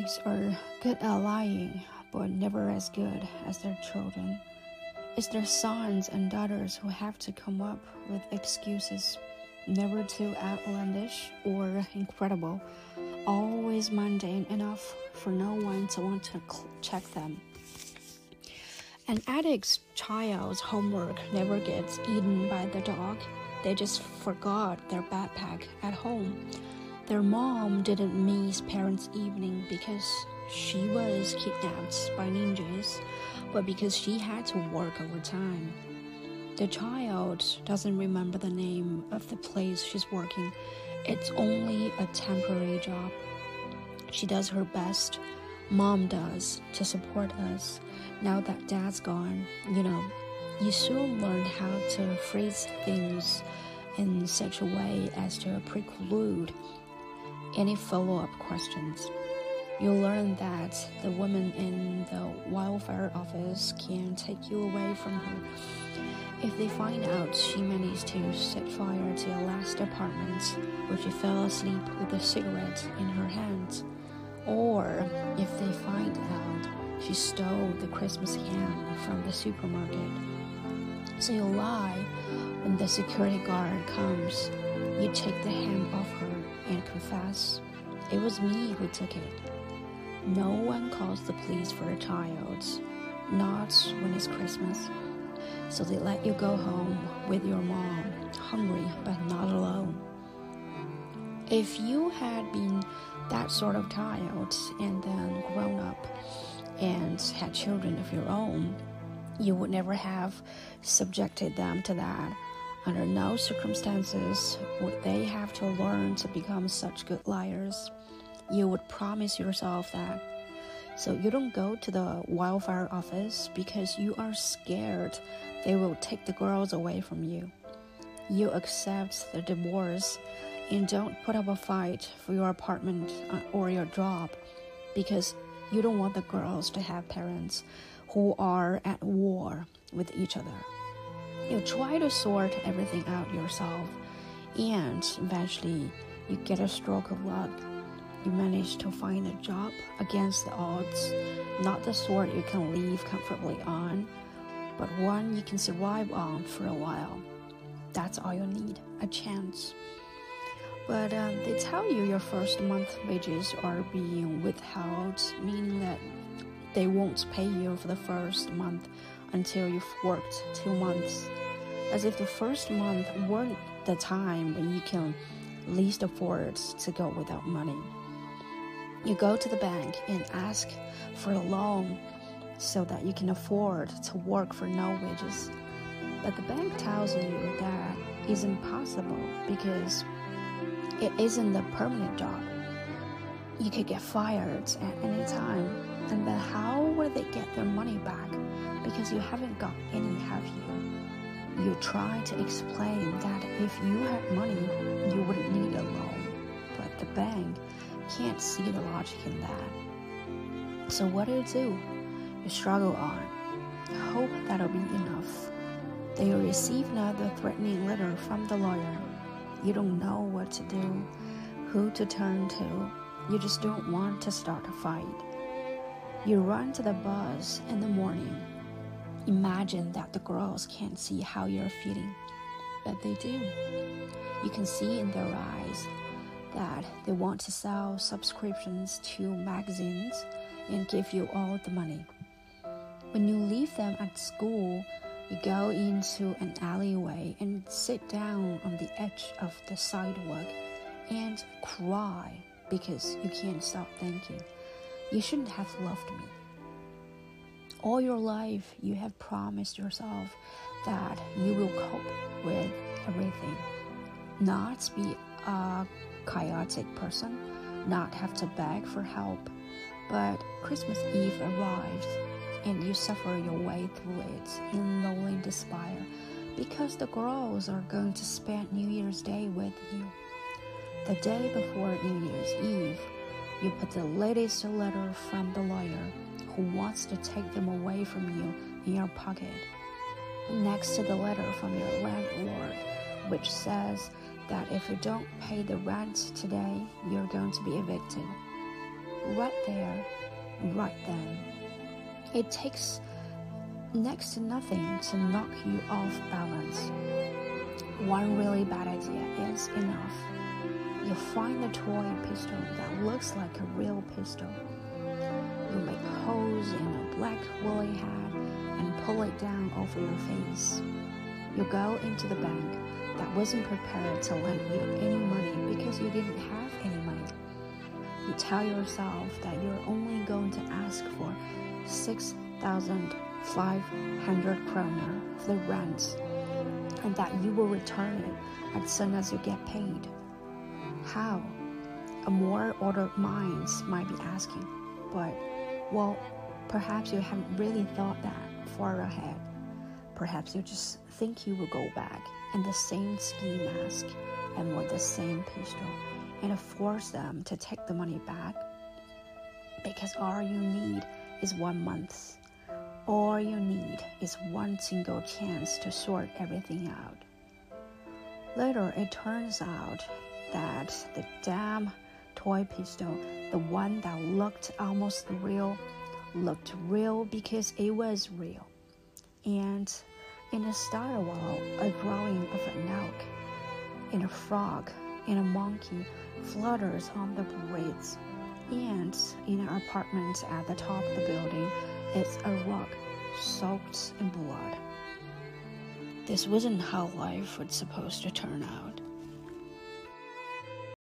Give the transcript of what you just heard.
Addicts are good at lying, but never as good as their children. It's their sons and daughters who have to come up with excuses, never too outlandish or incredible, always mundane enough for no one to want to check them. An addict's child's homework never gets eaten by the dog. They just forgot their backpack at home. Their mom didn't miss parents' evening because she was kidnapped by ninjas, but because she had to work overtime. The child doesn't remember the name of the place she's working. It's only a temporary job. She does her best, mom does, to support us. Now that dad's gone, you know, you soon learn how to phrase things in such a way as to preclude any follow up questions. You'll learn that the woman in the welfare office can take you away from her if they find out she managed to set fire to your last apartment where she fell asleep with a cigarette in her hand, or if they find out she stole the Christmas ham from the supermarket. So you lie when the security guard comes. You take the ham off her and confess, It was me who took it. No one calls the police for a child, not when it's Christmas. So they let you go home with your mom, hungry but not alone. If you had been that sort of child and then grown up and had children of your own, you would never have subjected them to that under no circumstances would they have to learn to become such good liars. You would promise yourself that. So you don't go to the welfare office because you are scared they will take the girls away from you. You accept the divorce and don't put up a fight for your apartment uh, or your job because you don't want the girls to have parents who are at war with each other you try to sort everything out yourself, and eventually you get a stroke of luck. You manage to find a job against the odds, not the sort you can live comfortably on, but one you can survive on for a while. That's all you need a chance. But um, they tell you your first month wages are being withheld, meaning that they won't pay you for the first month until you've worked two months as if the first month weren't the time when you can least afford to go without money. You go to the bank and ask for a loan so that you can afford to work for no wages. But the bank tells you that is impossible because it isn't a permanent job. You could get fired at any time, and then how will they get their money back? Because you haven't got any, have you? You try to explain that if you had money, you wouldn't need a loan, but the bank can't see the logic in that. So, what do you do? You struggle on. Hope that'll be enough. Then you receive another threatening letter from the lawyer. You don't know what to do, who to turn to. You just don't want to start a fight. You run to the bus in the morning Imagine that the girls can't see how you're feeling, but they do. You can see in their eyes that they want to sell subscriptions to magazines and give you all the money. When you leave them at school, you go into an alleyway and sit down on the edge of the sidewalk and cry because you can't stop thinking, you shouldn't have loved me all your life you have promised yourself that you will cope with everything, not be a chaotic person, not have to beg for help. But Christmas Eve arrives and you suffer your way through it in lonely despair because the girls are going to spend New Year's Day with you. The day before New Year's Eve, you put the latest letter from the lawyer who wants to take them away from you in your pocket. Next to the letter from your landlord, which says that if you don't pay the rent today, you're going to be evicted. right there, right then. It takes next to nothing to knock you off balance. One really bad idea is enough. You find a toy pistol that looks like a real pistol. You make holes in a black woolly hat and pull it down over your face. You go into the bank that wasn't prepared to lend you any money because you didn't have any money. You tell yourself that you're only going to ask for 6,500 kroner for the rent and that you will return it as soon as you get paid. How? A more ordered mind might be asking, but, well, perhaps you haven't really thought that far ahead. Perhaps you just think you will go back in the same ski mask and with the same pistol and force them to take the money back because all you need is one month. All you need is one single chance to sort everything out. Later, it turns out that the damn toy pistol, the one that looked almost real, looked real because it was real. And in a style wall, a drawing of an elk, and a frog, and a monkey flutters on the parades. And in an apartment at the top of the building, it's a rug soaked in blood. This wasn't how life was supposed to turn out.